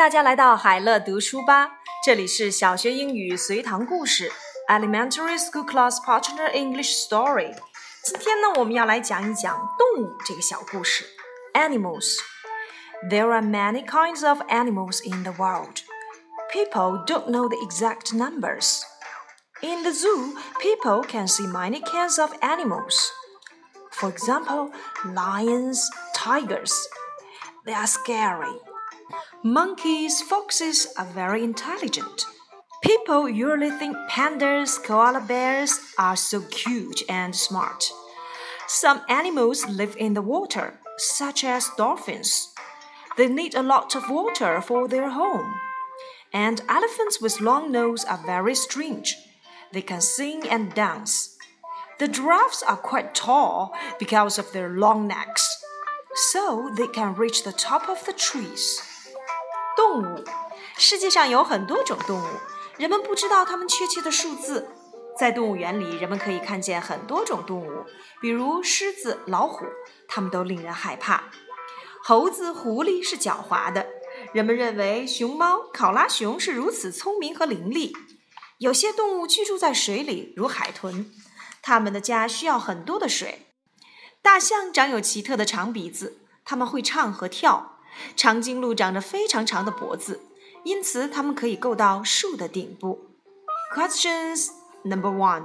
大家来到海乐读书吧，这里是小学英语随堂故事 （Elementary School Class Partner English Story）。今天呢，我们要来讲一讲动物这个小故事。Animals. There are many kinds of animals in the world. People don't know the exact numbers. In the zoo, people can see many kinds of animals. For example, lions, tigers. They are scary. Monkeys, foxes are very intelligent. People usually think pandas, koala bears are so cute and smart. Some animals live in the water, such as dolphins. They need a lot of water for their home. And elephants with long noses are very strange. They can sing and dance. The giraffes are quite tall because of their long necks, so they can reach the top of the trees. 动物，世界上有很多种动物，人们不知道它们确切的数字。在动物园里，人们可以看见很多种动物，比如狮子、老虎，它们都令人害怕。猴子、狐狸是狡猾的，人们认为熊猫、考拉熊是如此聪明和伶俐。有些动物居住在水里，如海豚，它们的家需要很多的水。大象长有奇特的长鼻子，它们会唱和跳。长颈鹿长着非常长的脖子，因此它们可以够到树的顶部。Questions number one: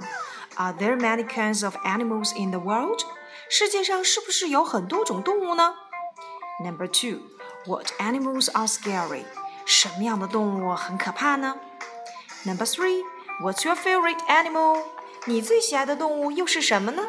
Are there many kinds of animals in the world? 世界上是不是有很多种动物呢？Number two: What animals are scary? 什么样的动物很可怕呢？Number three: What's your favorite animal? 你最喜爱的动物又是什么呢